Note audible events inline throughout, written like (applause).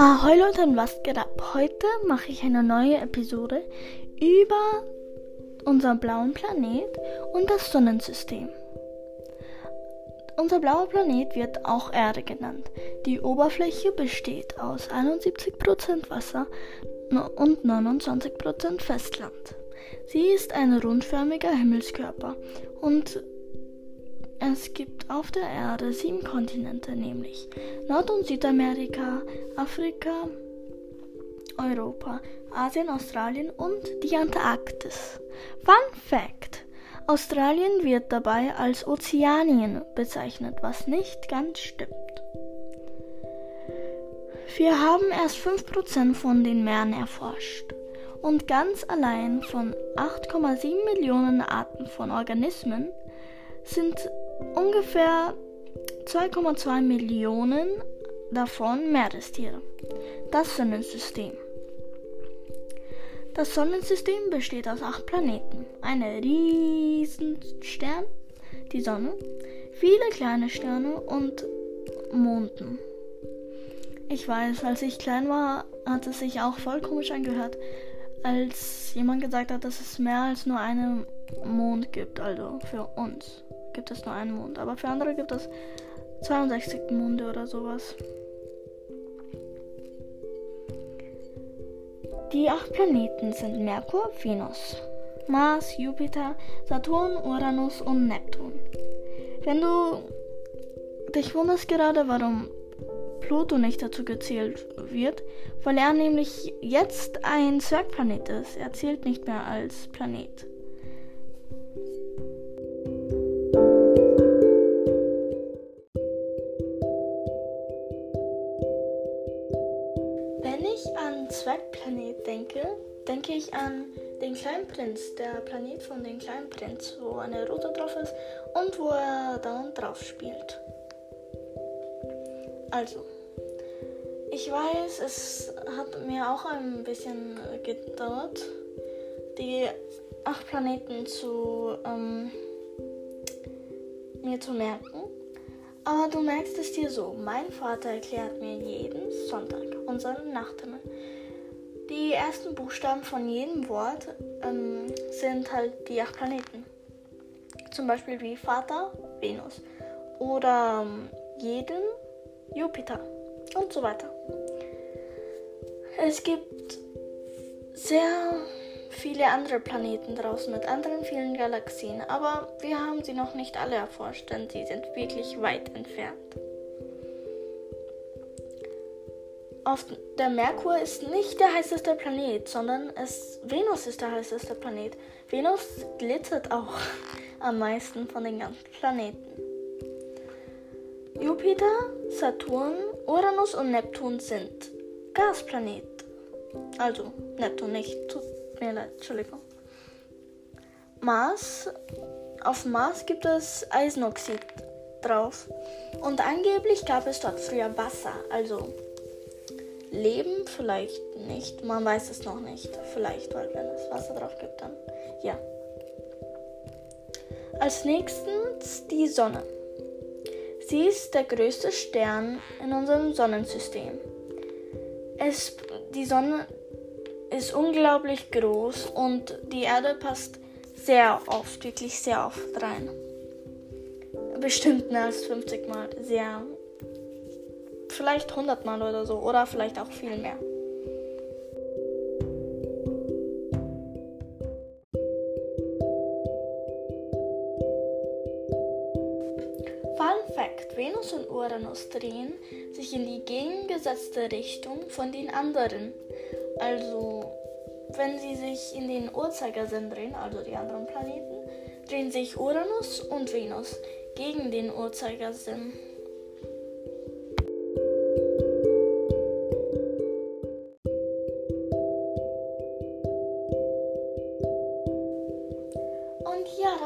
Ahoi Leute und was geht ab? Heute mache ich eine neue Episode über unseren blauen Planet und das Sonnensystem. Unser blauer Planet wird auch Erde genannt. Die Oberfläche besteht aus 71% Wasser und 29% Festland. Sie ist ein rundförmiger Himmelskörper und es gibt auf der Erde sieben Kontinente, nämlich Nord- und Südamerika, Afrika, Europa, Asien, Australien und die Antarktis. Fun Fact! Australien wird dabei als Ozeanien bezeichnet, was nicht ganz stimmt. Wir haben erst 5% von den Meeren erforscht und ganz allein von 8,7 Millionen Arten von Organismen sind ungefähr 2,2 Millionen davon Meerestiere. Das Sonnensystem. Das Sonnensystem besteht aus acht Planeten, einem riesen Stern, die Sonne, viele kleine Sterne und Monden. Ich weiß, als ich klein war, hat es sich auch voll komisch angehört, als jemand gesagt hat, dass es mehr als nur einen Mond gibt, also für uns gibt es nur einen Mond. Aber für andere gibt es 62 Monde oder sowas. Die acht Planeten sind Merkur, Venus, Mars, Jupiter, Saturn, Uranus und Neptun. Wenn du dich wunderst gerade, warum Pluto nicht dazu gezählt wird, weil er nämlich jetzt ein Zwergplanet ist. Er zählt nicht mehr als Planet. Denke ich an den kleinen Prinz, der Planet von den kleinen Prinz, wo eine Rote drauf ist und wo er dann drauf spielt. Also, ich weiß, es hat mir auch ein bisschen gedauert, die acht Planeten zu ähm, mir zu merken. Aber du merkst es dir so. Mein Vater erklärt mir jeden Sonntag unseren Nachthimmel. Die ersten Buchstaben von jedem Wort ähm, sind halt die acht Planeten. Zum Beispiel wie Vater, Venus. Oder ähm, jeden Jupiter und so weiter. Es gibt sehr viele andere Planeten draußen mit anderen vielen Galaxien, aber wir haben sie noch nicht alle erforscht, denn sie sind wirklich weit entfernt. Auf der Merkur ist nicht der heißeste Planet, sondern es, Venus ist der heißeste Planet. Venus glitzert auch (laughs) am meisten von den ganzen Planeten. Jupiter, Saturn, Uranus und Neptun sind Gasplaneten. Also Neptun nicht. Tut mir leid, Entschuldigung. Mars. Auf Mars gibt es Eisenoxid drauf. Und angeblich gab es dort früher Wasser. Also Leben vielleicht nicht. Man weiß es noch nicht. Vielleicht, weil wenn es Wasser drauf gibt, dann ja. Als nächstes die Sonne. Sie ist der größte Stern in unserem Sonnensystem. Es, die Sonne ist unglaublich groß und die Erde passt sehr oft, wirklich sehr oft rein. Bestimmt mehr als 50 Mal, sehr. Vielleicht 100 Mal oder so, oder vielleicht auch viel mehr. Fun Fact: Venus und Uranus drehen sich in die gegengesetzte Richtung von den anderen. Also, wenn sie sich in den Uhrzeigersinn drehen, also die anderen Planeten, drehen sich Uranus und Venus gegen den Uhrzeigersinn.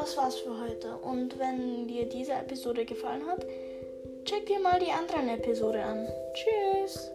Das war's für heute. Und wenn dir diese Episode gefallen hat, check dir mal die anderen Episoden an. Tschüss!